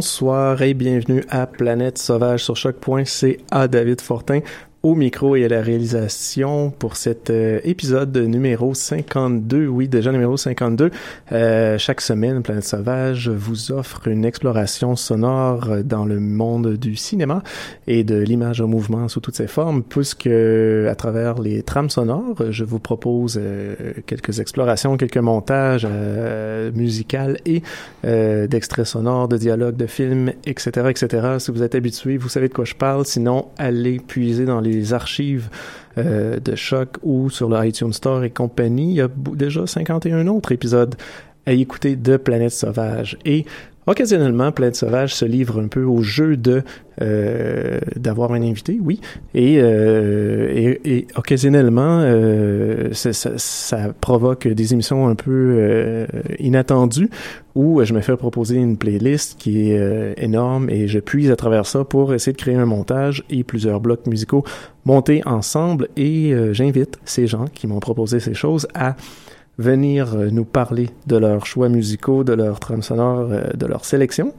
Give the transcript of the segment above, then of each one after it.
Bonsoir et bienvenue à Planète Sauvage sur choc.ca David Fortin au micro et à la réalisation pour cet euh, épisode numéro 52. Oui, déjà numéro 52. Euh, chaque semaine, Planète Sauvage vous offre une exploration sonore dans le monde du cinéma et de l'image en mouvement sous toutes ses formes, puisque à travers les trames sonores, je vous propose euh, quelques explorations, quelques montages euh, musicaux et d'extraits sonores, de dialogues, de films, etc., etc. Si vous êtes habitué, vous savez de quoi je parle. Sinon, allez puiser dans les archives euh, de Choc ou sur le iTunes Store et compagnie. Il y a déjà 51 autres épisodes à écouter de Planète Sauvage. Et occasionnellement, Planète Sauvage se livre un peu au jeu de euh, d'avoir un invité, oui, et, euh, et, et occasionnellement, euh, ça, ça, ça provoque des émissions un peu euh, inattendues où je me fais proposer une playlist qui est euh, énorme et je puise à travers ça pour essayer de créer un montage et plusieurs blocs musicaux montés ensemble. Et euh, j'invite ces gens qui m'ont proposé ces choses à venir euh, nous parler de leurs choix musicaux, de leur trame sonore, euh, de leur sélection.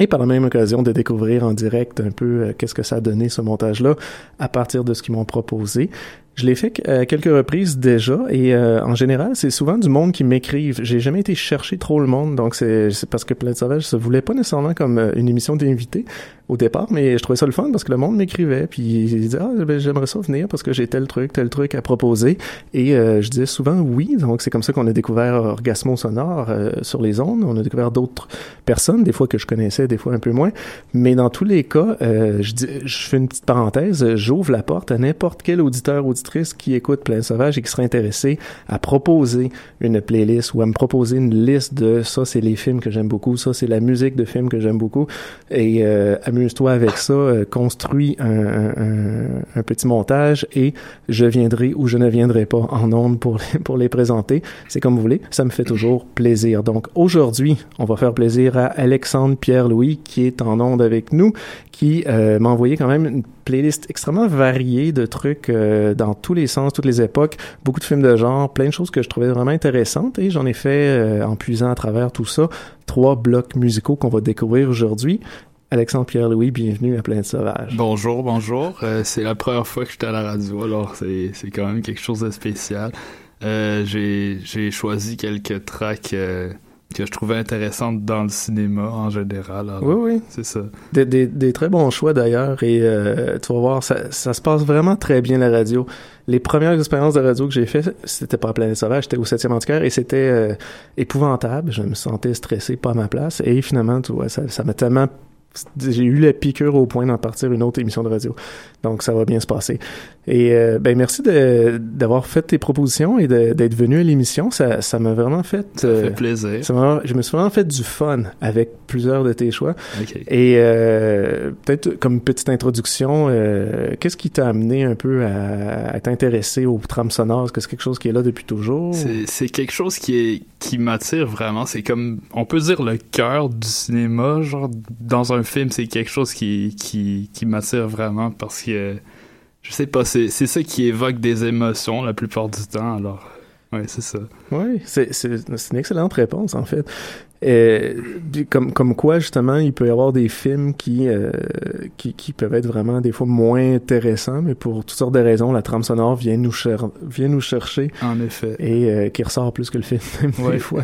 Et par la même occasion de découvrir en direct un peu euh, qu'est-ce que ça a donné ce montage-là à partir de ce qu'ils m'ont proposé. Je l'ai fait à quelques reprises déjà et euh, en général, c'est souvent du monde qui m'écrivent. J'ai jamais été chercher trop le monde, donc c'est parce que Planète Sauvage se voulait pas nécessairement comme euh, une émission d'invités au départ, mais je trouvais ça le fun parce que le monde m'écrivait puis il disait ah ben, j'aimerais ça venir parce que j'ai tel truc, tel truc à proposer et euh, je disais souvent oui. Donc c'est comme ça qu'on a découvert Orgasmo sonore euh, sur les ondes. On a découvert d'autres personnes, des fois que je connaissais, des fois un peu moins. Mais dans tous les cas, euh, je, dis, je fais une petite parenthèse, j'ouvre la porte à n'importe quel auditeur qui écoute Plein Sauvage et qui serait intéressé à proposer une playlist ou à me proposer une liste de ça c'est les films que j'aime beaucoup, ça c'est la musique de films que j'aime beaucoup et euh, amuse-toi avec ça, euh, construis un petit montage et je viendrai ou je ne viendrai pas en ondes pour les, pour les présenter. C'est comme vous voulez, ça me fait toujours plaisir. Donc aujourd'hui, on va faire plaisir à Alexandre Pierre-Louis qui est en ondes avec nous, qui euh, m'a envoyé quand même une playlist extrêmement variée de trucs euh, dans tous les sens, toutes les époques, beaucoup de films de genre, plein de choses que je trouvais vraiment intéressantes et j'en ai fait euh, en puisant à travers tout ça trois blocs musicaux qu'on va découvrir aujourd'hui. Alexandre Pierre-Louis, bienvenue à Planète Sauvage. Bonjour, bonjour. Euh, c'est la première fois que j'étais à la radio, alors c'est quand même quelque chose de spécial. J'ai j'ai choisi quelques tracks que je trouvais intéressantes dans le cinéma en général. alors Oui, oui. C'est ça. Des, des, des très bons choix d'ailleurs et euh, tu vas voir, ça, ça se passe vraiment très bien la radio. Les premières expériences de radio que j'ai fait, c'était pas à Planète Sauvage, c'était au 7e antiquaire et c'était euh, épouvantable. Je me sentais stressé, pas à ma place. Et finalement, tu vois, ça ça m'a tellement j'ai eu la piqûre au point d'en partir une autre émission de radio. Donc ça va bien se passer. Et euh, ben merci de- d'avoir fait tes propositions et d'être venu à l'émission. Ça ça m'a vraiment fait. Ça euh, fait plaisir. ça m'a- je me suis vraiment fait du fun avec plusieurs de tes choix. Ok. Et euh, peut-être comme petite introduction, euh, qu'est-ce qui t'a amené un peu à, à t'intéresser aux trames sonores? Est-ce que c'est quelque chose qui est là depuis toujours? C'est, c'est quelque chose qui est qui m'attire vraiment. C'est comme on peut dire le cœur du cinéma. Genre dans un film, c'est quelque chose qui qui qui m'attire vraiment parce que je sais pas. C'est c'est ça qui évoque des émotions la plupart du temps. Alors ouais, c'est ça. Oui, c'est c'est- c'est une excellente réponse en fait. Euh, comme comme quoi justement, il peut y avoir des films qui euh, qui qui peuvent être vraiment des fois moins intéressants, mais pour toutes sortes de raisons, la trame sonore vient nous cher- vient nous chercher En effet. et euh, qui ressort plus que le film même des fois.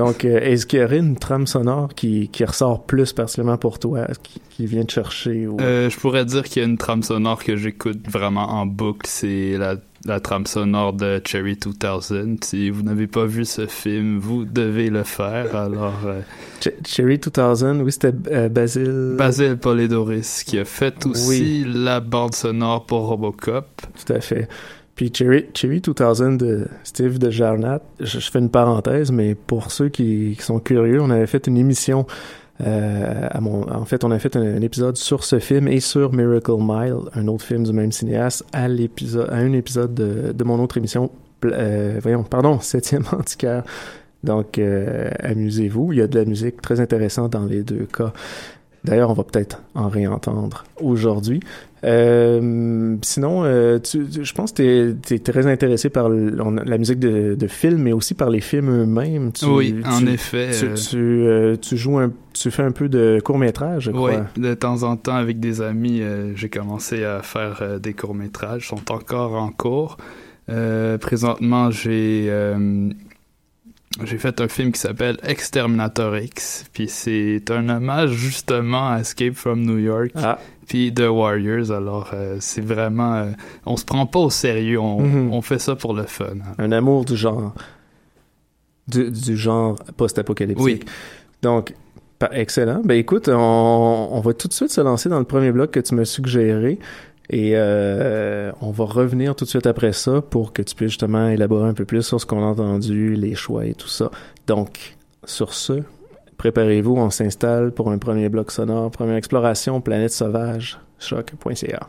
Donc, euh, est-ce qu'il y aurait une trame sonore qui, qui ressort plus particulièrement pour toi, qui, qui vient te chercher ou... Euh, je pourrais dire qu'il y a une trame sonore que j'écoute vraiment en boucle, c'est la, la trame sonore de Cherry 2000. Si vous n'avez pas vu ce film, vous devez le faire. Alors, euh, Ch- Cherry 2000, oui, c'était Basil... Basil Polidoris qui a fait aussi Oui. la bande sonore pour Robocop. Tout à fait. Puis Cherry, Cherry 2000 de Steve de Jarnat, je, fais une parenthèse, mais pour ceux qui, sont curieux, on avait fait une émission, euh, en fait, on a fait un, épisode sur ce film et sur Miracle Mile, un autre film du même cinéaste, à à un épisode de, mon autre émission, euh, voyons, pardon, septième antiquaire. Donc, euh, amusez-vous. Il y a de la musique très intéressante dans les deux cas. D'ailleurs, on va peut-être en réentendre aujourd'hui. Euh, sinon, euh, tu, tu- je pense que tu es, très intéressé par on la musique de, de films, mais aussi par les films eux-mêmes. Oui, tu- en effet. Tu, euh, tu, joues un, tu fais un peu de court-métrage, je Oui, crois. de temps en temps avec des amis, j'ai commencé à faire des courts-métrages, sont encore en cours. Présentement, j'ai j'ai fait un film qui s'appelle Exterminator X, puis c'est un hommage justement à Escape from New York, Ah, puis The Warriors. Alors euh, c'est vraiment, euh, on se prend pas au sérieux, on, Mhm. on fait ça pour le fun. un amour du genre, du, du genre post-apocalyptique. Oui. Donc, excellent. Ben écoute, on, on va tout de suite se lancer dans le premier bloc que tu m'as suggéré. Et euh, on va revenir tout de suite après ça pour que tu puisses justement élaborer un peu plus sur ce qu'on a entendu, les choix et tout ça. Donc, sur ce, préparez-vous, on s'installe pour un premier bloc sonore, première exploration, planète sauvage, choc.ca.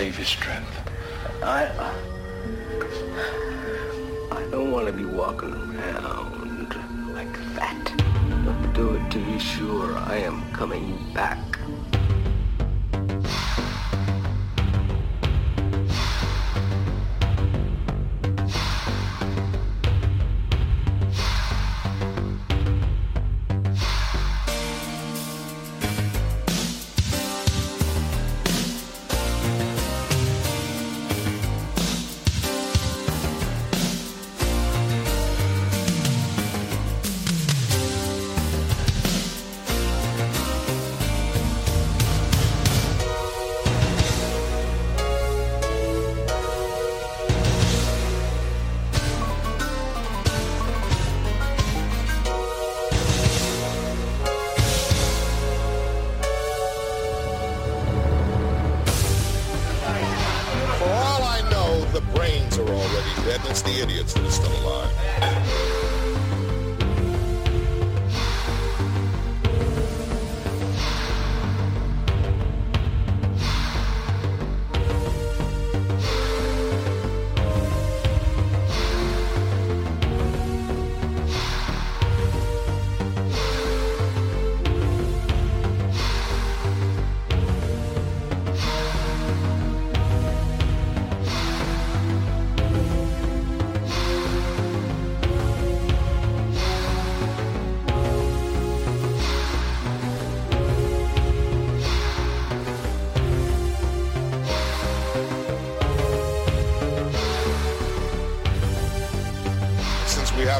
Save your strength. I, I don't want to be walking around like that. But do it to be sure I am coming back.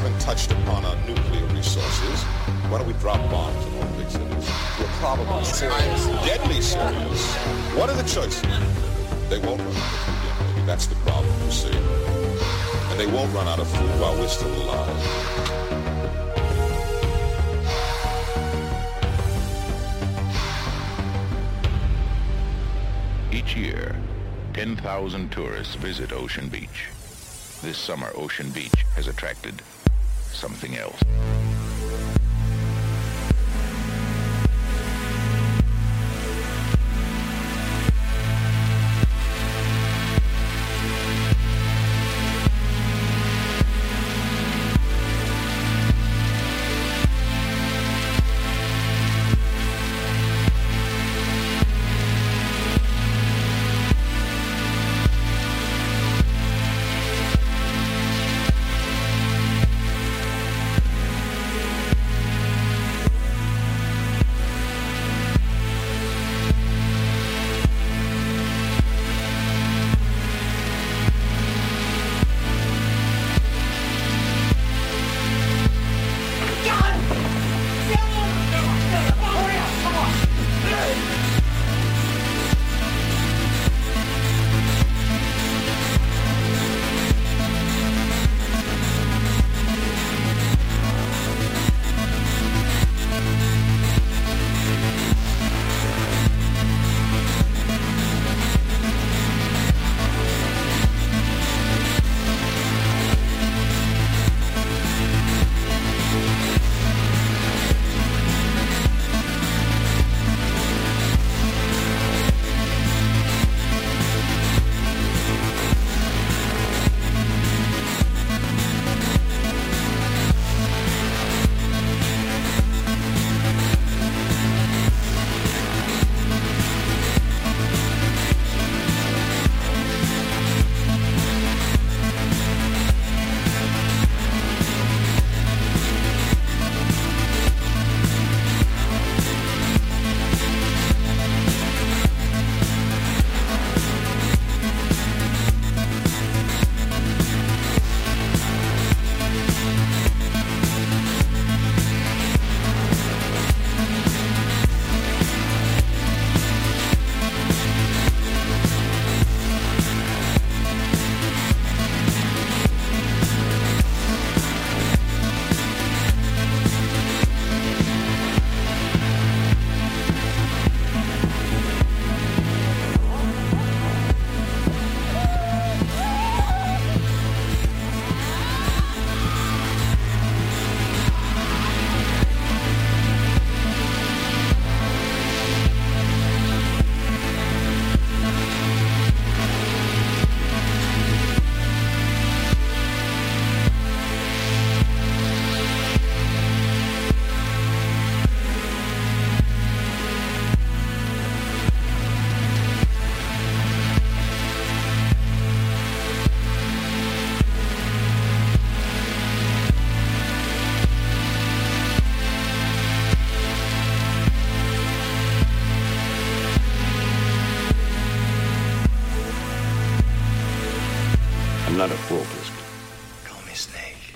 Haven't touched upon our nuclear resources, why don't we drop bombs in all big cities? We're probably serious, deadly serious. What are the choices? They won't run out of food. Maybe that's the problem, you see. And they won't run out of food while we're still alive. Each year, 10,000 tourists visit Ocean Beach. This summer, Ocean Beach has attracted something else. Not a fool, Pliskin. Call me Snake.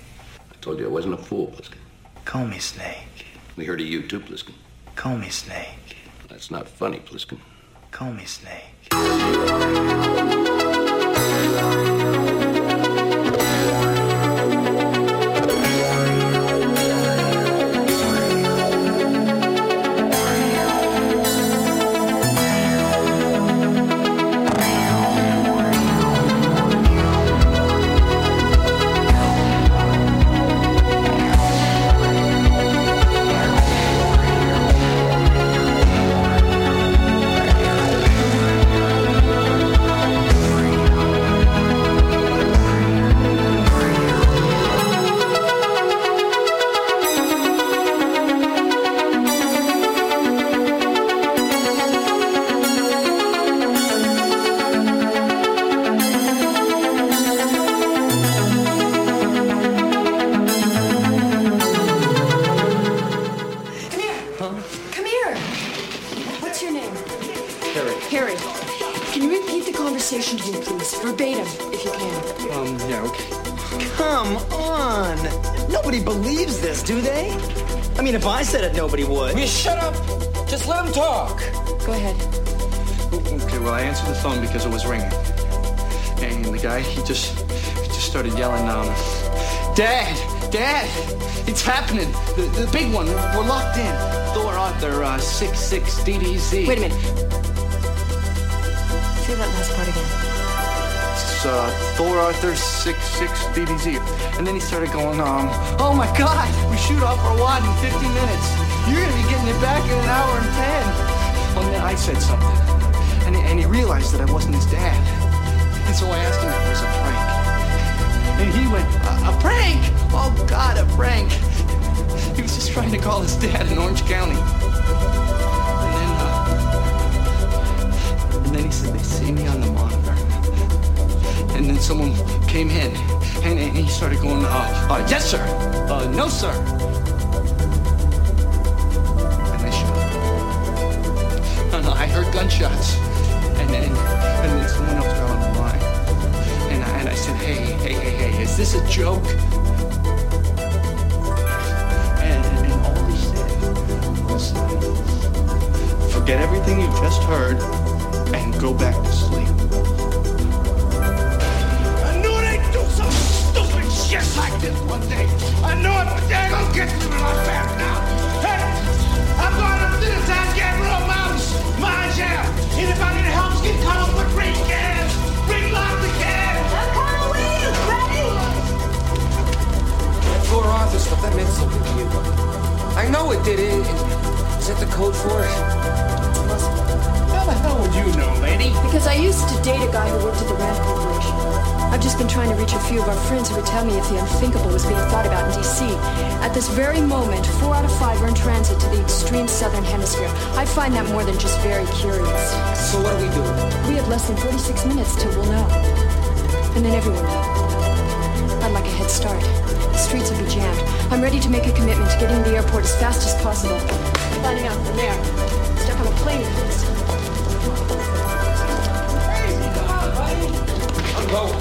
I told you I wasn't a fool, Pliskin. Call me Snake. We heard of you too, Pliskin. Call me Snake. That's not funny, Pliskin. Call me Snake. Started yelling, um, Dad! Dad! It's happening! The, the big one, we're locked in. Thor Arthur, uh, 66 DDZ. Wait a minute. Say that last part again. It's, uh, Thor Arthur 66 DDZ. And then he started going, um, oh my god, we shoot off our wad in 50 minutes. You're gonna be getting it back in an hour and 10. Well, then I said something. And, and he realized that I wasn't his dad. And so I asked him if it was a prank. And he went, a, a prank? Oh god, a prank. He was just trying to call his dad in Orange County. And then, uh, and then he said they see me on the monitor. And then someone came in, and, and he started going, uh, uh, yes, sir. Uh, no, sir. And they shot. I heard gunshots. And then, and then someone else got on I, said, hey, hey, hey, hey, is this a joke? And, and, all he said was, forget everything you just heard and go back to sleep. I knew they'd do some stupid shit like this one day. I knew it, but they're gonna get me when I'm back now. Hey, I'm going up to the San Gabriel Mountains, mine share. Anybody that helps get come up That Thor Arthur stuff, that meant something to you. I know it did. It, is that the code for it? How the hell would you know, lady? Because I used to date a guy who worked at the Rand Corporation. I've just been trying to reach a few of our friends who would tell me if the unthinkable was being thought about in D.C. At this very moment, four out of five are in transit to the extreme southern hemisphere. I find that more than just very curious. So what do we do? We have less than 46 minutes till we'll know. And then everyone will. I'd like a head start. The streets will be jammed. I'm ready to make a commitment to getting to the airport as fast as possible. Finding out from there. Step on a plane if it's I'm going.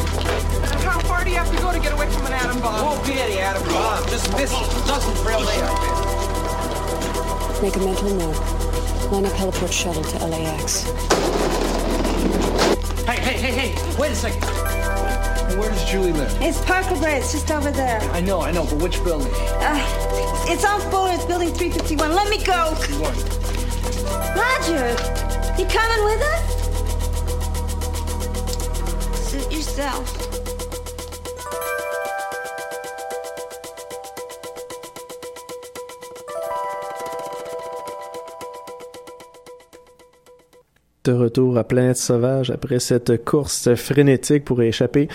How far do you have to go to get away from an atom bomb? Won't be any atom bomb. Just miss it. Nothing's real there. Make a mental note. Line up heliport shuttle to LAX. Hey, hey, hey, hey, wait a second. Where does Julie live? It's Parker Brae. It's just over there. I know, I know, but which building? Uh, it's on Fuller. It's building 351. Let me go. Roger, you coming with us? Suit yourself. de retour à Planète Sauvage après cette course frénétique pour échapper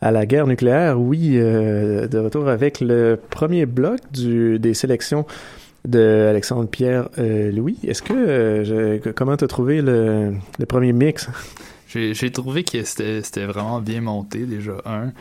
à la guerre nucléaire. Oui, euh, de retour avec le premier bloc du, des sélections de Alexandre Pierre euh, Louis. Est-ce que euh, je, comment t'as trouvé le, le premier mix? J'ai trouvé que c'était vraiment bien monté déjà un.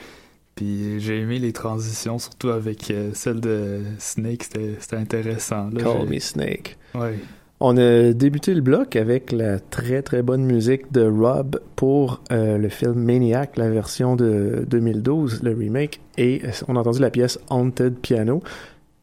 Puis j'ai aimé les transitions, surtout avec euh, celle de Snake, c'était intéressant. Là, Call Me Snake. Ouais. On a débuté le bloc avec la très très bonne musique de Rob pour euh, le film Maniac, la version de 2012, le remake, et on a entendu la pièce Haunted Piano.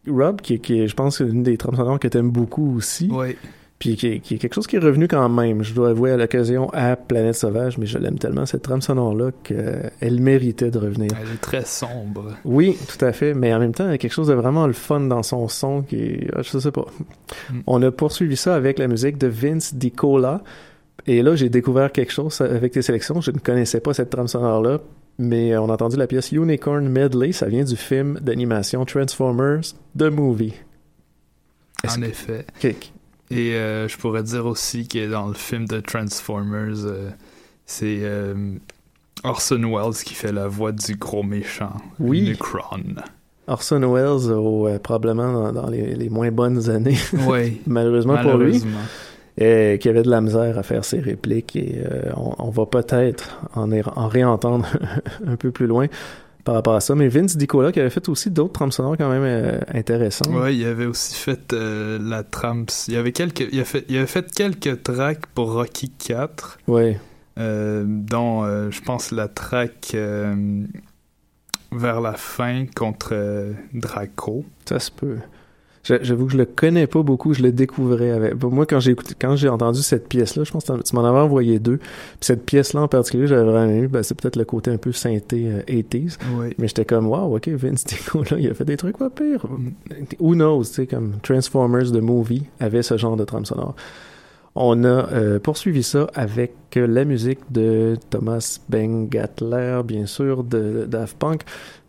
Rob, qui, est- je pense, une des trames sonores que t'aimes beaucoup aussi. Ouais. Puis qui est, qui est quelque chose qui est revenu quand même. Je dois avouer à l'occasion à Planète Sauvage, mais je l'aime tellement cette trame sonore-là qu'elle méritait de revenir. Elle est très sombre. Oui, tout à fait, mais en même temps, il y a quelque chose de vraiment le fun dans son son qui est, ah, je sais pas. On a poursuivi ça avec la musique de Vince DiCola. Et là, j'ai découvert quelque chose avec tes sélections. Je ne connaissais pas cette trame sonore-là, mais on a entendu la pièce Unicorn Medley. Ça vient du film d'animation Transformers The Movie. En effet. Ok. Et euh, je pourrais dire aussi que dans le film de Transformers, euh, c'est euh, Orson Welles qui fait la voix du gros méchant, Oui. Orson Welles, probablement dans, dans les, les moins bonnes années. Oui. Malheureusement, Malheureusement. pour lui. qui avait de la misère à faire ses répliques et on, on va peut-être en, en réentendre un peu plus loin. Par rapport à ça. Mais Vince Dicola qui avait fait aussi d'autres trames sonores quand même euh, intéressants. Ouais, il avait aussi fait euh, la trame. Il y avait quelques, il, a fait, il avait fait quelques tracks pour Rocky 4. Ouais. Euh, dont euh, je pense la track vers la fin contre Draco. Ça se peut. J'a- J'avoue que je le connais pas beaucoup, je le découvrais avec. Moi, quand j'ai écouté, quand j'ai entendu cette pièce-là, je pense que tu m'en avais envoyé deux. Puis cette pièce-là en particulier, j'avais vraiment aimé. Ben, c'est peut-être le côté un peu synthé euh, 80s. Oui. Mais j'étais comme, wow, ok, Vince Tico, là, il a fait des trucs pas pires. Who knows, tu sais, comme Transformers the Movie avait ce genre de trame sonore. On a euh, poursuivi ça avec euh, la musique de Thomas Bengatler, bien sûr, de Daft Punk,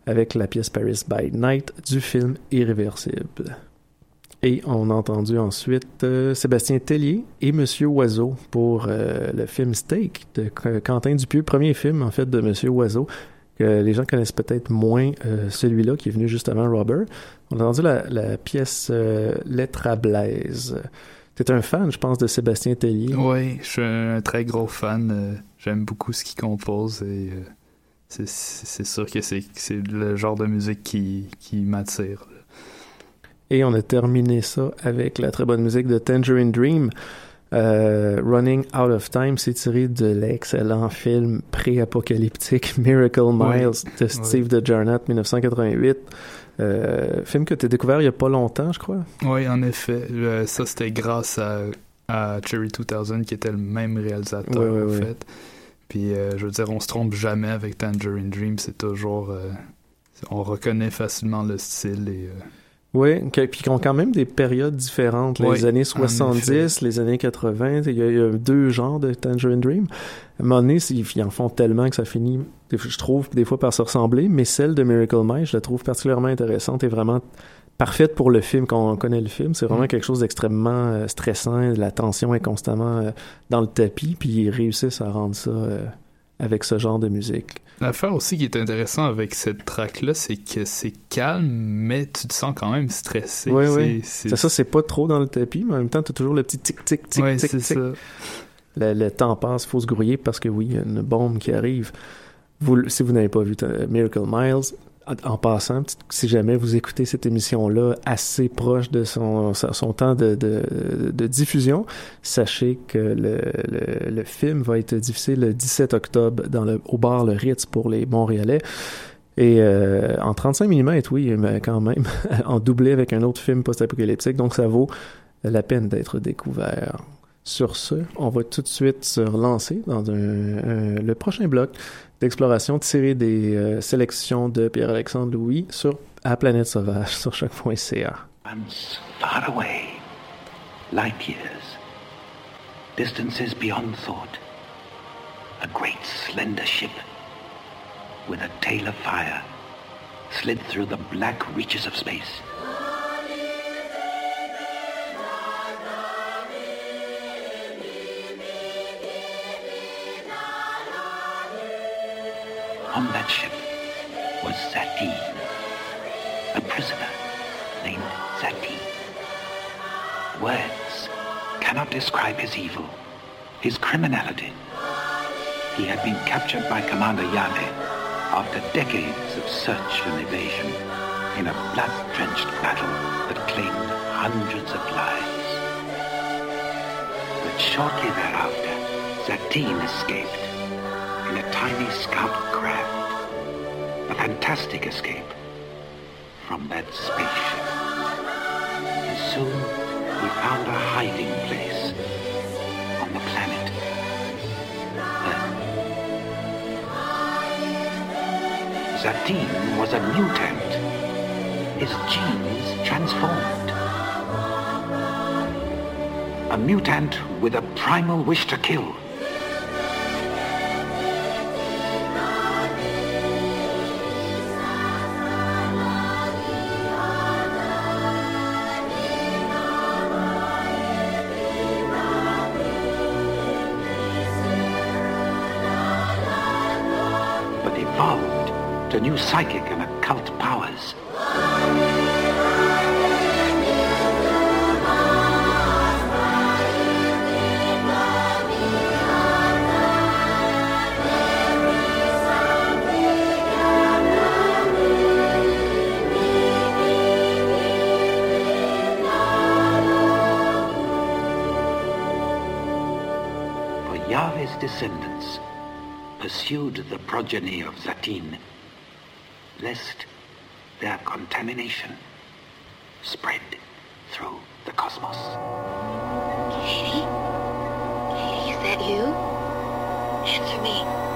avec la pièce Paris by Night du film Irréversible. Et on a entendu ensuite euh, Sébastien Tellier et Monsieur Oiseau pour euh, le film Steak de Qu- Quentin Dupieux, premier film en fait de Monsieur Oiseau que les gens connaissent peut-être moins euh, celui-là qui est venu juste avant Robert. On a entendu la, pièce Lettre à Blaise. T'es un fan, je pense, de Sébastien Tellier? Oui, je suis un très gros fan. J'aime beaucoup ce qu'il compose et c'est- sûr que c'est le genre de musique qui m'attire. Et on a terminé ça avec la très bonne musique de Tangerine Dream. Euh, Running Out of Time, c'est tiré de l'excellent film pré-apocalyptique Miracle Miles Oui. de Steve DeJarnett, 1988. Euh, film que tu as découvert il y a pas longtemps, je crois. Oui, en effet. Euh, ça, c'était grâce à, à Cherry 2000, qui était le même réalisateur, en fait. Puis, euh, je veux dire, on se trompe jamais avec Tangerine Dream. C'est toujours... euh, on reconnaît facilement le style et... Oui, que- puis qui ont quand même des périodes différentes. Les années en 70, les années 80, il y, a, il y a deux genres de Tangerine Dream. À un moment donné, ils, ils en font tellement que ça finit, je trouve, des fois par se ressembler, mais celle de Miracle Mile, je la trouve particulièrement intéressante et vraiment parfaite pour le film, quand on connaît le film. C'est vraiment Mm. quelque chose d'extrêmement euh, stressant, la tension est constamment euh, dans le tapis, puis ils réussissent à rendre ça euh, avec ce genre de musique. L'affaire aussi qui est intéressant avec cette track-là, c'est que c'est calme, mais tu te sens quand même stressé. Oui, C'est- oui. c'est- ça, c'est pas trop dans le tapis, mais en même temps, t'as toujours le petit tic-tic, tic-tic, Ouais, tic-tic. c'est ça. Le, le temps passe, faut se grouiller parce que oui, il y a une bombe qui arrive. Vous, si vous n'avez pas vu Miracle Miles, en, passant, si jamais vous écoutez cette émission-là assez proche de son, son temps de, de, diffusion, sachez que le, le, le film va être diffusé le 17 octobre dans le, au bar Le Ritz pour les Montréalais. Et euh, en 35 mm, oui, mais quand même, en doublé avec un autre film post-apocalyptique, donc ça vaut la peine d'être découvert. Sur ce, on va tout de suite se relancer dans un, un- le prochain bloc d'exploration tiré des euh, sélections de Pierre-Alexandre Louis sur À Planète Sauvage sur choc.ca. Once far away, light years, distances beyond thought, a great slender ship with a tail of fire slid through the black reaches of space. On that ship was Satine, a prisoner named Satine. Words cannot describe his evil, his criminality. He had been captured by Commander Yane after decades of search and evasion in a blood-drenched battle that claimed hundreds of lives. But shortly thereafter, Satine escaped in a tiny scout craft. Fantastic escape from that spaceship. And soon we found a hiding place on the planet. Zatine was a mutant. His genes transformed. A mutant with a primal wish to kill. a new psychic and occult powers. descendants pursued the progeny of Zatin lest their contamination spread through the cosmos. Katie? Katie, is that you? Answer me.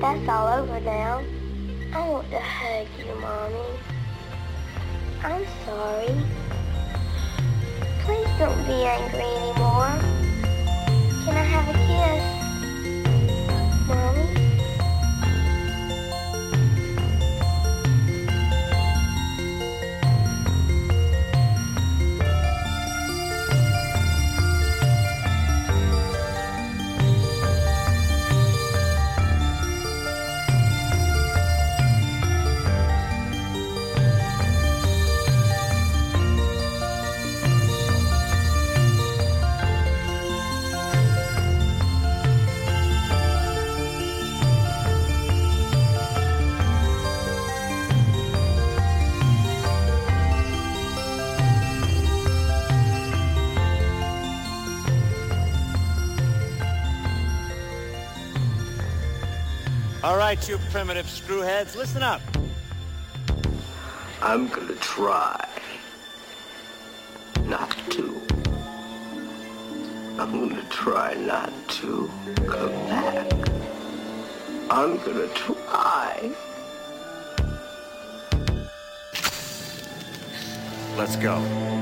That's all over now. I want to hug you, Mommy. I'm sorry. Please don't be angry anymore. Can I have a kiss? Mommy? right, you primitive screwheads. Listen up. I'm gonna try not to. I'm gonna try not to come back. I'm gonna try. Let's go.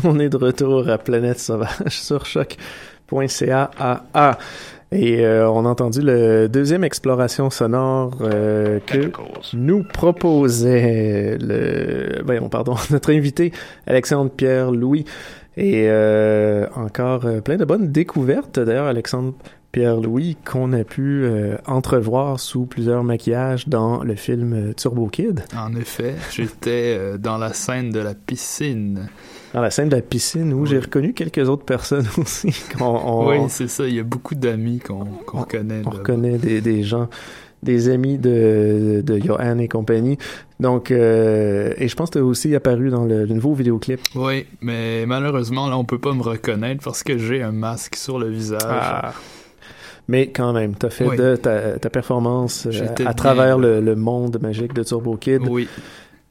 on est de retour à Planète Sauvage sur choc.ca. Et euh, on a entendu le deuxième exploration sonore euh, que nous proposait le, voyons, pardon, notre invité Alexandre Pierre Louis. Et euh, encore plein de bonnes découvertes. D'ailleurs, Alexandre Pierre-Louis qu'on a pu euh, entrevoir sous plusieurs maquillages dans le film Turbo Kid. En effet, j'étais euh, dans la scène de la piscine. Dans la scène de la piscine où j'ai reconnu quelques autres personnes aussi. on- oui, c'est ça. Il y a beaucoup d'amis qu'on qu'on connaît. on reconnaît des, des gens, des amis de, de Johan et compagnie. Donc, euh, et je pense que tu as aussi apparu dans le, le nouveau vidéoclip. Oui, mais malheureusement, là, on peut pas me reconnaître parce que j'ai un masque sur le visage. Ah. Mais quand même, tu as fait Oui. de ta, ta performance euh, à bien, travers le, le monde magique de Turbo Kid. Oui.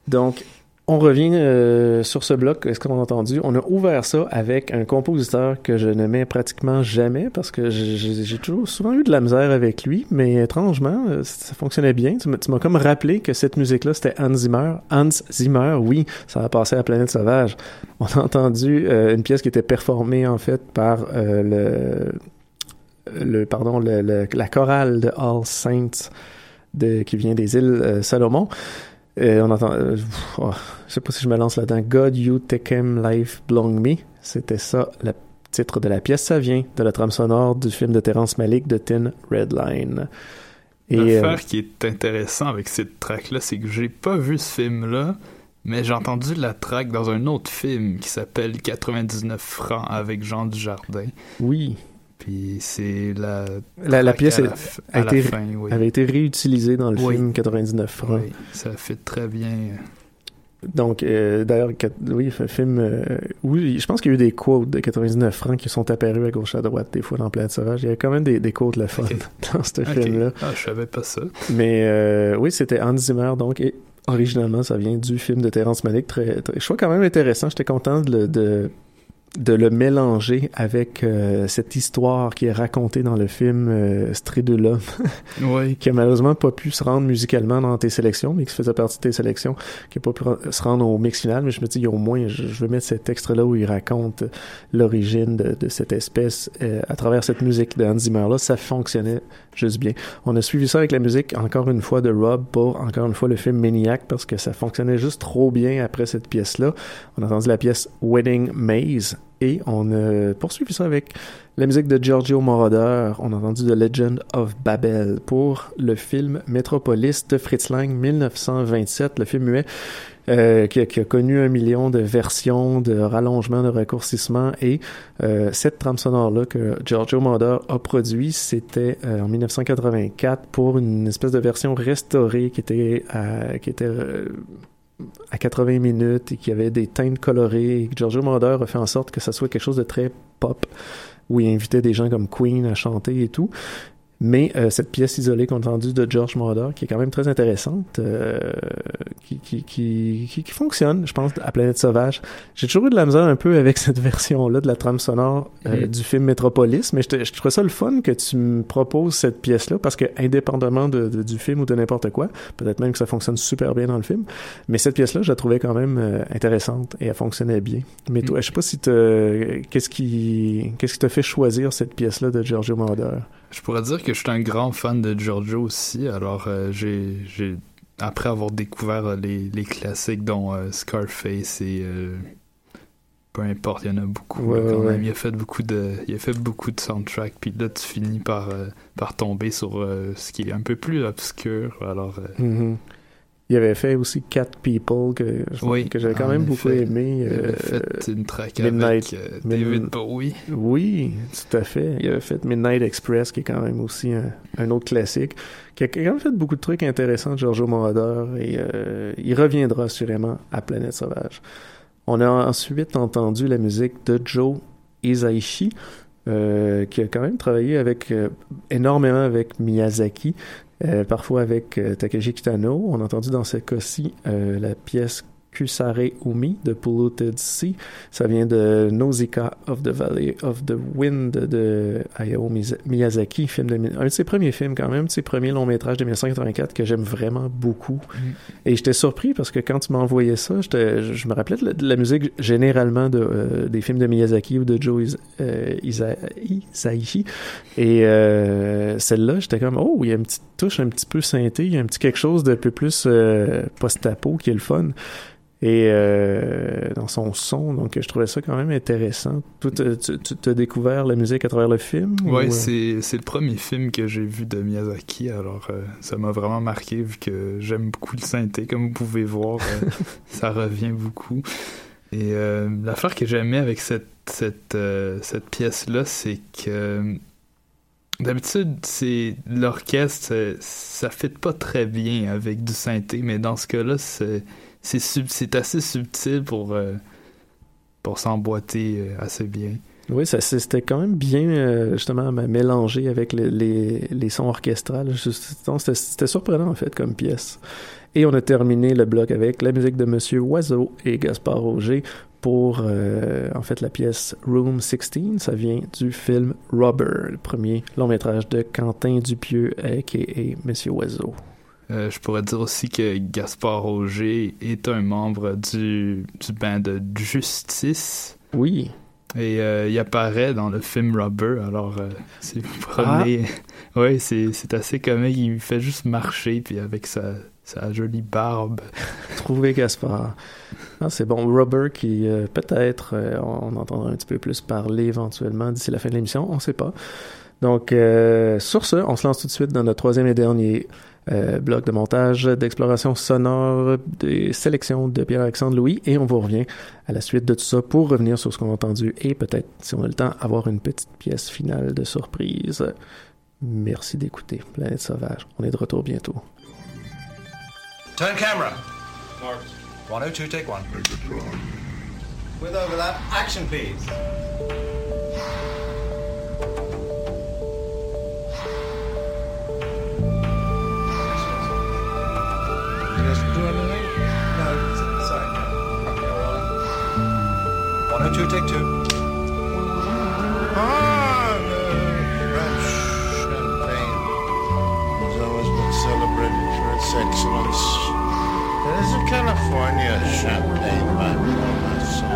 Donc, on revient euh, sur ce bloc, ce qu'on a entendu? On a ouvert ça avec un compositeur que je ne mets pratiquement jamais parce que j'ai- toujours souvent eu de la misère avec lui, mais étrangement, euh, ça fonctionnait bien. Tu m'as comme rappelé que cette musique-là, c'était Hans Zimmer. Hans Zimmer, oui, ça a passé à Planète Sauvage. On a entendu euh, une pièce qui était performée en fait par le pardon le, la chorale de All Saints qui vient des îles Salomon. Euh, on entend, euh, oh, je sais pas si je me lance là-dedans. God You Tekem Life Belong Me. C'était ça, le titre de la pièce. Ça vient de la trame sonore du film de Terrence Malick de Tin Red Line. Et euh, L'affaire qui est intéressant avec cette track-là, c'est que j'ai pas vu ce film-là, mais j'ai entendu la track dans un autre film qui s'appelle 99 francs avec Jean Dujardin. oui, Puis c'est la. la, la pièce la a été, fin, oui. avait été réutilisée dans le Oui. film 99 francs. Oui, ça fait très bien. Donc, euh, d'ailleurs, oui, un film. euh, oui, je pense qu'il y a eu des quotes de 99 francs qui sont apparus à gauche à droite des fois dans Planète Sauvage. Il y a quand même des, des quotes le fun dans ce film-là. Ah, je savais pas ça. Mais euh, oui, c'était Hans Zimmer, donc, et originalement, ça vient du film de Terrence Malick. Très, très, je trouve quand même intéressant. J'étais content de, le- de, de le mélanger avec euh, cette histoire qui est racontée dans le film euh, Stridula, Oui. qui a malheureusement pas pu se rendre musicalement dans tes sélections, mais qui faisait partie de tes sélections, qui a pas pu se rendre au mix final. Mais je me dis, au moins, je, je veux mettre cet extrait-là où il raconte l'origine de, de cette espèce euh, à travers cette musique de Hans Zimmer-là. Ça fonctionnait juste bien. On a suivi ça avec la musique, encore une fois, de Rob pour, encore une fois, le film Maniac, parce que ça fonctionnait juste trop bien après cette pièce-là. On a entendu la pièce Wedding Maze, et on a poursuivi ça avec la musique de Giorgio Moroder. On a entendu The Legend of Babel pour le film Metropolis de Fritz Lang 1927, le film muet. euh, qui, a, connu un million de versions, de rallongements, de raccourcissements. Et euh, cette trame sonore-là que Giorgio Moroder a produit, c'était euh, en 1984 pour une espèce de version restaurée qui était qui était euh, à 80 minutes et qui avait des teintes colorées. Et Giorgio Moroder a fait en sorte que ça soit quelque chose de très pop, où il invitait des gens comme Queen à chanter et tout. Mais euh, cette pièce isolée qu'on a entendue de George Moroder, qui est quand même très intéressante, euh, qui, qui, qui, qui, fonctionne, je pense, à Planète Sauvage. J'ai toujours eu de la misère un peu avec cette version-là de la trame sonore euh, Mm. du film Metropolis, mais je, je trouvais ça le fun que tu me proposes cette pièce-là, parce que indépendamment de, de- du film ou de n'importe quoi, peut-être même que ça fonctionne super bien dans le film, mais cette pièce-là, je la trouvais quand même euh, intéressante et elle fonctionnait bien. Mais toi, je sais pas si te, qu'est-ce qui, qu'est-ce qui t'a fait choisir cette pièce-là de Giorgio Moroder? Je pourrais dire que je suis un grand fan de Giorgio aussi. Alors, euh, j'ai, j'ai, après avoir découvert euh, les, les classiques, dont euh, Scarface et peu importe, il y en a beaucoup Ouais, quand ouais, même. Il a fait beaucoup de, il a fait beaucoup de soundtracks. Puis là, tu finis par, par tomber sur ce qui est un peu plus obscur. Alors, Mhm. Il avait fait aussi Cat People que, Oui, que j'avais quand même beaucoup aimé. Il avait euh, fait une track Midnight- avec euh, Mid- David Bowie. Oui, tout à fait. Il avait fait Midnight Express, qui est quand même aussi un, un autre classique, qui a quand même fait beaucoup de trucs intéressants de Giorgio Moroder, et euh, il reviendra assurément à Planète Sauvage. On a ensuite entendu la musique de Joe Hisaishi, euh, qui a quand même travaillé avec euh, énormément avec Miyazaki, euh, parfois avec euh, Takeshi Kitano. On a entendu dans ce cas-ci euh, la pièce Kusare Umi de Polluted Sea. Ça vient de Nausicaa of the Valley of the Wind de Hayao Miyazaki, film de, un de ses premiers films quand même, de ses premiers longs métrages de 1984 que j'aime vraiment beaucoup. Et j'étais surpris parce que quand tu m'as envoyé ça, je, me rappelais de la, musique généralement euh, des films de Miyazaki ou de Joe euh, Isa, Isaichi. Et euh, celle-là, j'étais comme, oh, il y a une petite touche un petit peu synthé, il y a un petit quelque chose de plus euh, post-apo qui est le fun. Et euh, dans son son, donc je trouvais ça quand même intéressant. Toi, tu as découvert la musique à travers le film? Ouais, ou... c'est, c'est le premier film que j'ai vu de Miyazaki, alors euh, ça m'a vraiment marqué vu que j'aime beaucoup le synthé, comme vous pouvez voir, euh, ça revient beaucoup. Et euh, l'affaire que j'aimais avec cette, cette, euh, cette pièce-là, c'est que D'habitude, c'est l'orchestre, ça fit pas très bien avec du synthé, mais dans ce cas-là, c'est c'est assez subtil pour euh, pour s'emboîter euh, assez bien. Oui, ça c'était quand même bien euh, justement mélangé avec les, les, les sons orchestrales. C'était surprenant en fait comme pièce. Et on a terminé le bloc avec la musique de Monsieur Oiseau et Gaspard Roger pour en fait la pièce Room 16. Ça vient du film Rubber, le premier long métrage de Quentin Dupieux, a.k.a. Monsieur Oiseau. Euh, je pourrais dire aussi que Gaspard Roger est un membre du, du band de Justice. Oui. Et euh, il apparaît dans le film Rubber, alors euh, c'est le premier. Ah. oui, c'est, c'est assez comique. Il fait juste marcher, puis avec sa, sa jolie barbe. Trouver Gaspard. Ah, c'est bon. Rubber qui, euh, peut-être, on entendra un petit peu plus parler éventuellement d'ici la fin de l'émission, on sait pas. Donc, sur ce, on se lance tout de suite dans notre troisième et dernier euh, bloc de montage, d'exploration sonore, des sélections de Pierre-Alexandre Louis, et on vous revient à la suite de tout ça pour revenir sur ce qu'on a entendu et peut-être, si on a le temps, avoir une petite pièce finale de surprise. Merci d'écouter Planète Sauvage. On est de retour bientôt. Turn camera. Mark. 102, take one. With overlap, action please. 102, take two. Ah, the French champagne has always been celebrated for its excellence. There's a California champagne by Masson,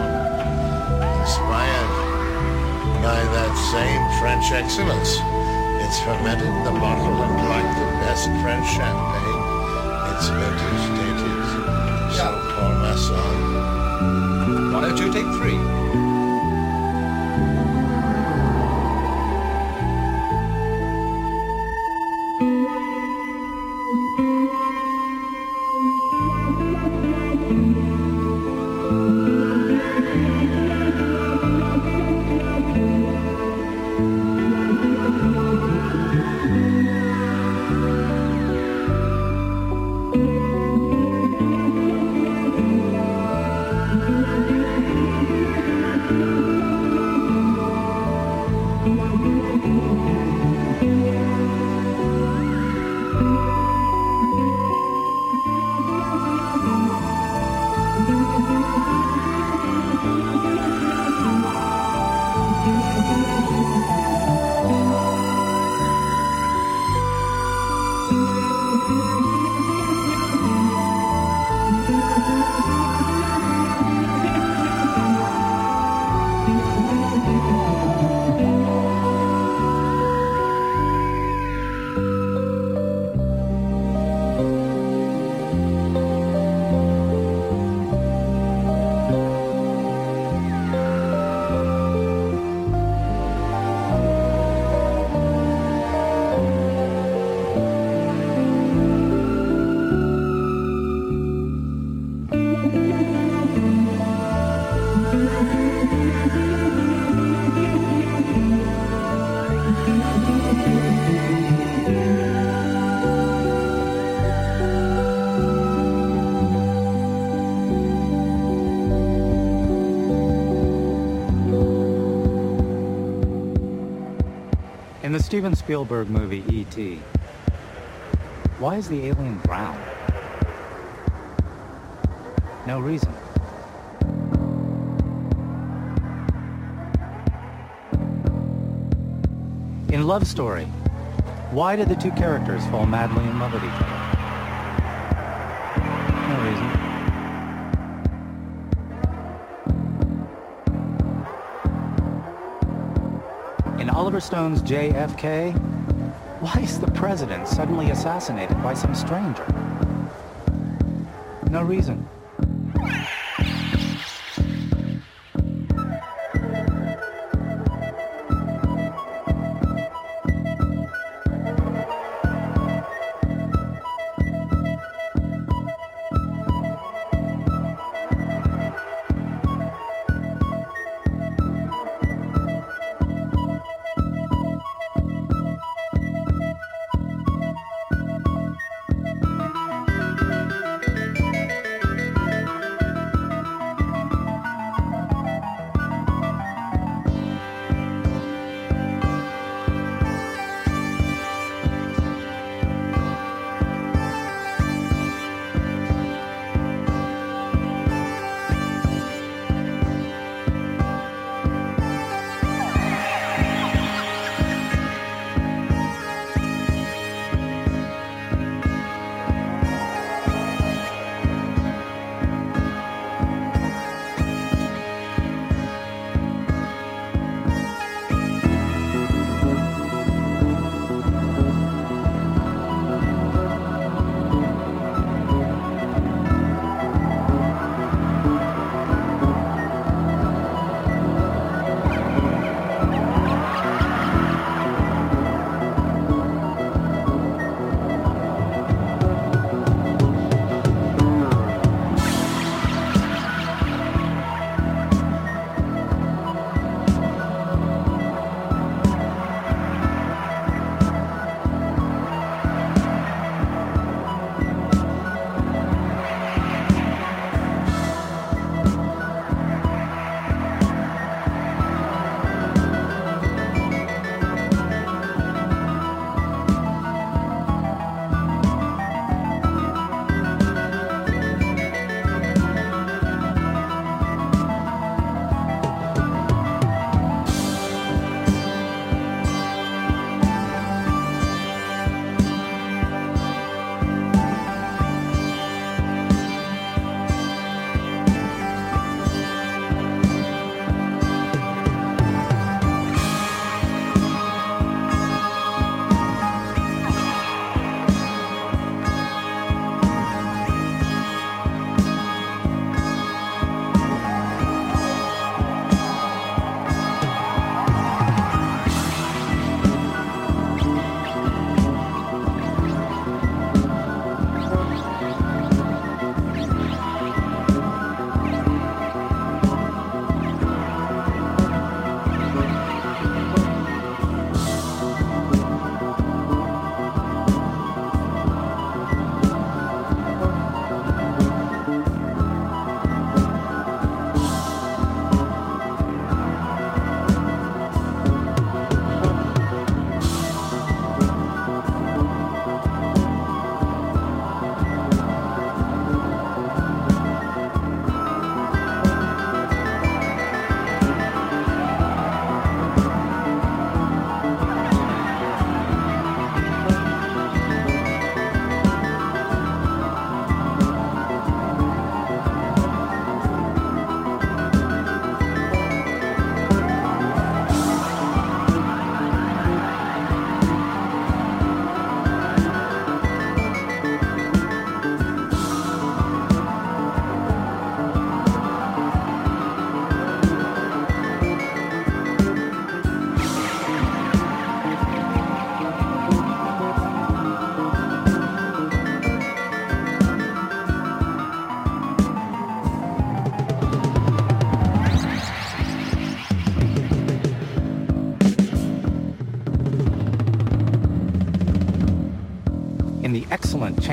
inspired by that same French excellence. It's fermented in the bottle and like the best French champagne, it's vintage dated. So Paul Masson. 102, take three. The Steven Spielberg movie E.T., why is the alien brown? No reason. In Love Story, why did the two characters fall madly in love with each other? In Oliver Stone's JFK, why is the president suddenly assassinated by some stranger? No reason.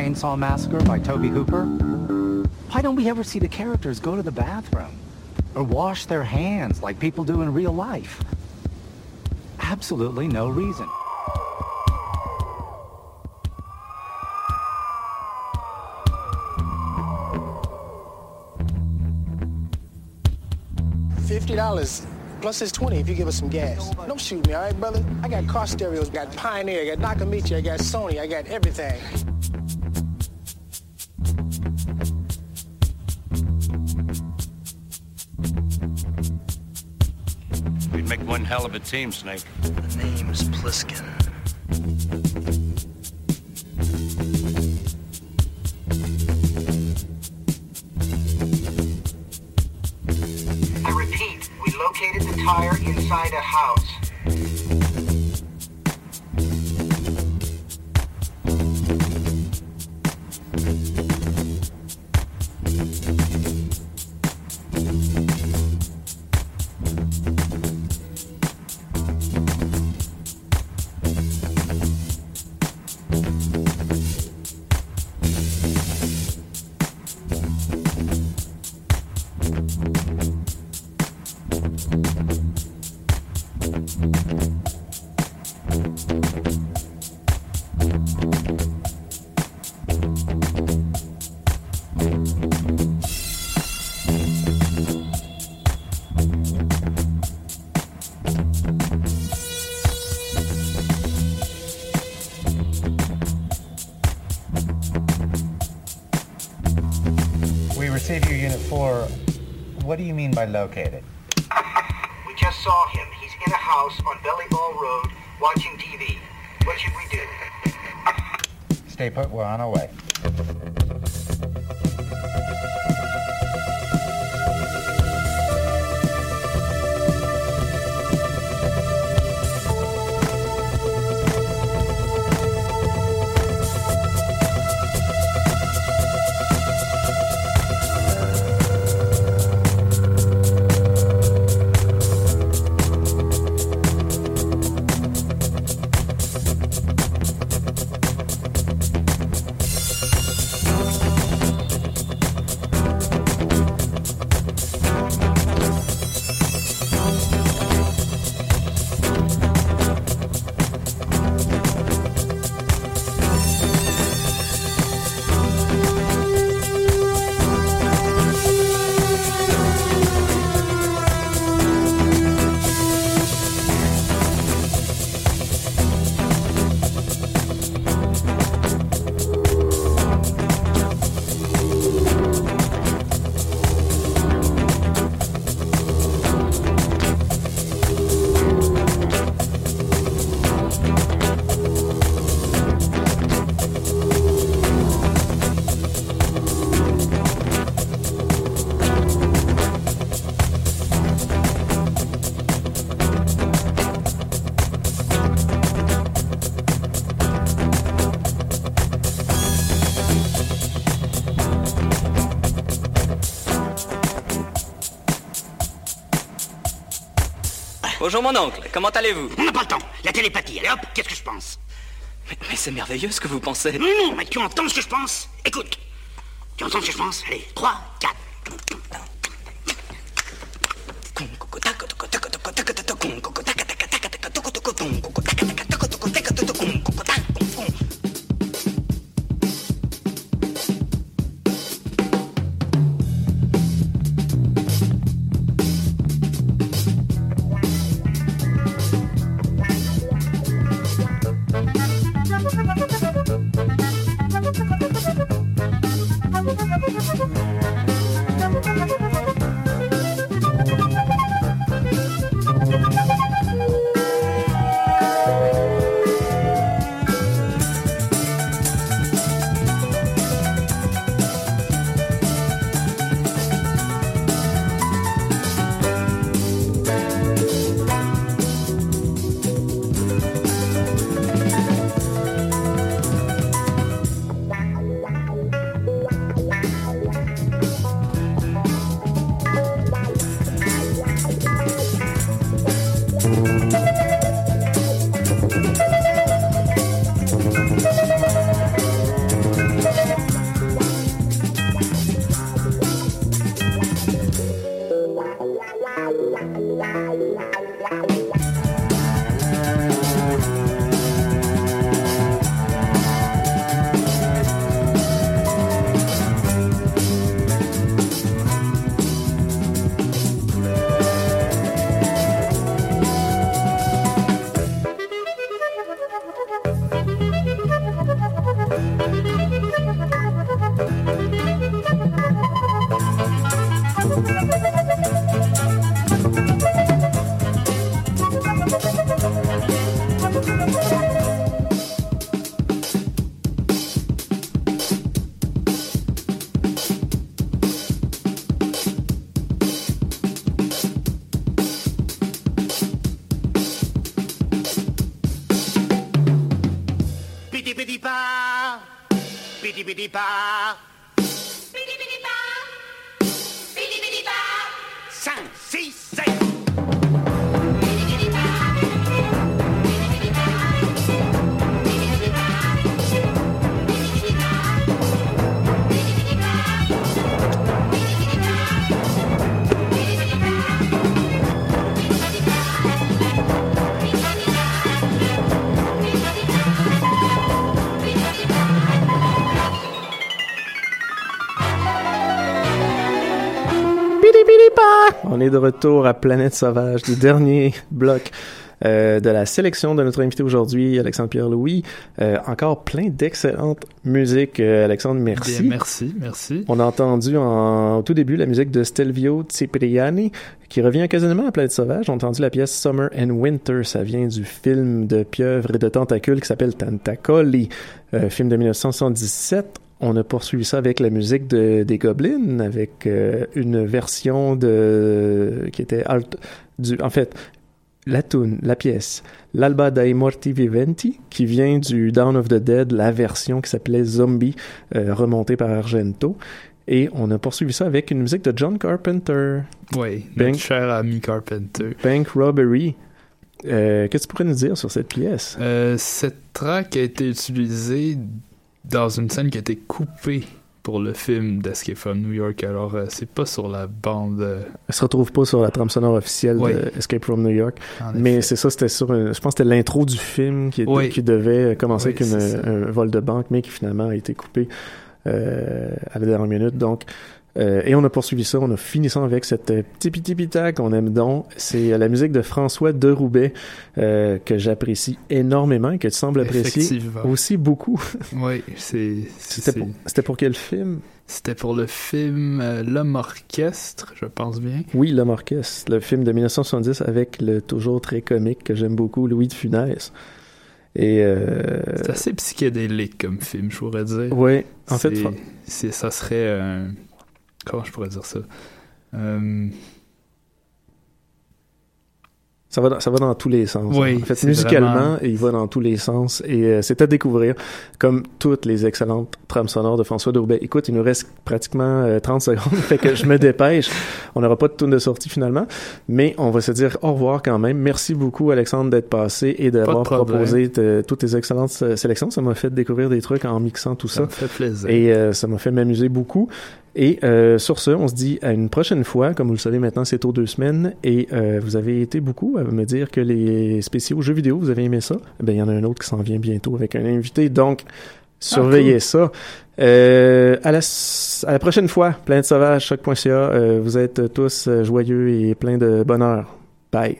Chainsaw Massacre by Toby Hooper, why don't we ever see the characters go to the bathroom or wash their hands like people do in real life? Absolutely no reason. $50 plus his 20 if you give us some gas. Don't shoot me, all right, brother? I got car stereos, got Pioneer, got Nakamichi, I got Sony, I got everything. Hell of a team, Snake. The name's Pliskin. Mean by located? We just saw him. He's in a house on Belly Ball Road watching TV. What should we do? Stay put, we're on our way. Bonjour mon oncle, comment allez-vous? On n'a pas le temps. La télépathie, allez hop, qu'est-ce que je pense? Mais, mais c'est merveilleux ce que vous pensez. Non, non, mais tu entends ce que je pense? Écoute. Tu entends ce que je pense? Allez, 3, bibbidi-ba. On est de retour à Planète Sauvage, le dernier bloc euh, de la sélection de notre invité aujourd'hui, Alexandre Pierre-Louis. Euh, encore plein d'excellentes musiques. Euh, Alexandre, merci. Bien, merci, merci. On a entendu en, au tout début la musique de Stelvio Cipriani, qui revient occasionnellement à Planète Sauvage. On a entendu la pièce Summer and Winter. Ça vient du film de pieuvres et de tentacules qui s'appelle Tantacoli, film de 1977. On a poursuivi ça avec la musique de, des Goblins, avec euh, une version de qui était alt, du, en fait, la tune, la pièce, l'Alba dei Morti Viventi, qui vient du Dawn of the Dead, la version qui s'appelait Zombie, euh, remontée par Argento. Et on a poursuivi ça avec une musique de John Carpenter. Oui, Bank- notre cher ami Carpenter. Bank Robbery. Euh, Qu'est-ce que tu pourrais nous dire sur cette pièce? Cette track a été utilisée dans une scène qui a été coupée pour le film d'Escape from New York. Alors, euh, c'est pas sur la bande. euh, Elle se retrouve pas sur la trame sonore officielle Oui. de Escape from New York. En Mais c'est ça, c'était sur une- je pense que c'était l'intro du film qui, était- Oui. qui devait commencer Oui, avec une- un vol de banque, mais qui finalement a été coupé euh, à la dernière minute. Donc, euh, et on a poursuivi ça, on a fini ça avec cette euh, petit pita qu'on aime donc. C'est euh, la musique de François de Roubaix euh, que j'apprécie énormément et que tu sembles apprécier aussi beaucoup. Oui, c'est. C'était pour, quel film? C'était pour le film euh, L'homme orchestre, je pense bien. Oui, L'homme orchestre, le film de 1970 avec le toujours très comique que j'aime beaucoup, Louis de Funès. Et euh, C'est assez psychédélique comme film, je pourrais dire. Ouais, en fait, ça serait un comment je pourrais dire ça. Euh, ça va, dans, ça va dans tous les sens. Oui, en fait, musicalement, vraiment- il va dans tous les sens et euh, c'est à découvrir, comme toutes les excellentes trames sonores de François Daurbet. Écoute, il nous reste pratiquement euh, 30 secondes, fait que je me dépêche. On n'aura pas de tourne de sortie finalement, mais on va se dire au revoir quand même. Merci beaucoup, Alexandre, d'être passé et d'avoir proposé te- toutes tes excellentes euh, sélections. Ça m'a fait découvrir des trucs en mixant tout ça ça. me fait plaisir. Et euh, ça m'a fait m'amuser beaucoup. Et euh, sur ce, on se dit à une prochaine fois. Comme vous le savez maintenant, c'est aux deux semaines. Et euh, vous avez été beaucoup à me dire que les spéciaux jeux vidéo, vous avez aimé ça. Ben, il y en a un autre qui s'en vient bientôt avec un invité. Donc, surveillez ça. Euh, à, la, à la prochaine fois, plein de sauvages, choc.ca. Vous êtes tous joyeux et plein de bonheur. Bye.